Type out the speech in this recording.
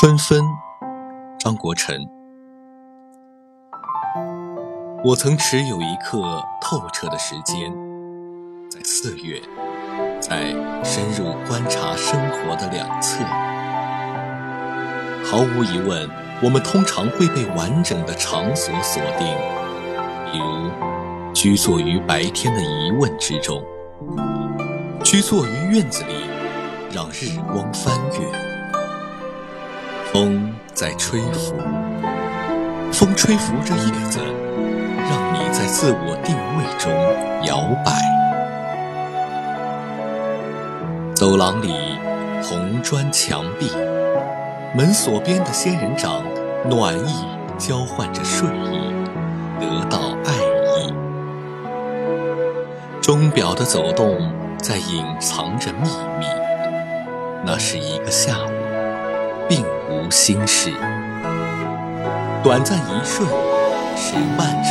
春分，张国成。我曾持有一刻透彻的时间，在四月，在深入观察生活的两侧。毫无疑问，我们通常会被完整的场所锁定，比如居坐于白天的疑问之中，居坐于院子里，让日光翻越。风在吹拂，风吹拂着叶子，让你在自我定位中摇摆。走廊里，红砖墙壁，门锁边的仙人掌，暖意交换着睡意，得到爱意。钟表的走动在隐藏着秘密，那是一个下午。并无心事，短暂一瞬，是漫长。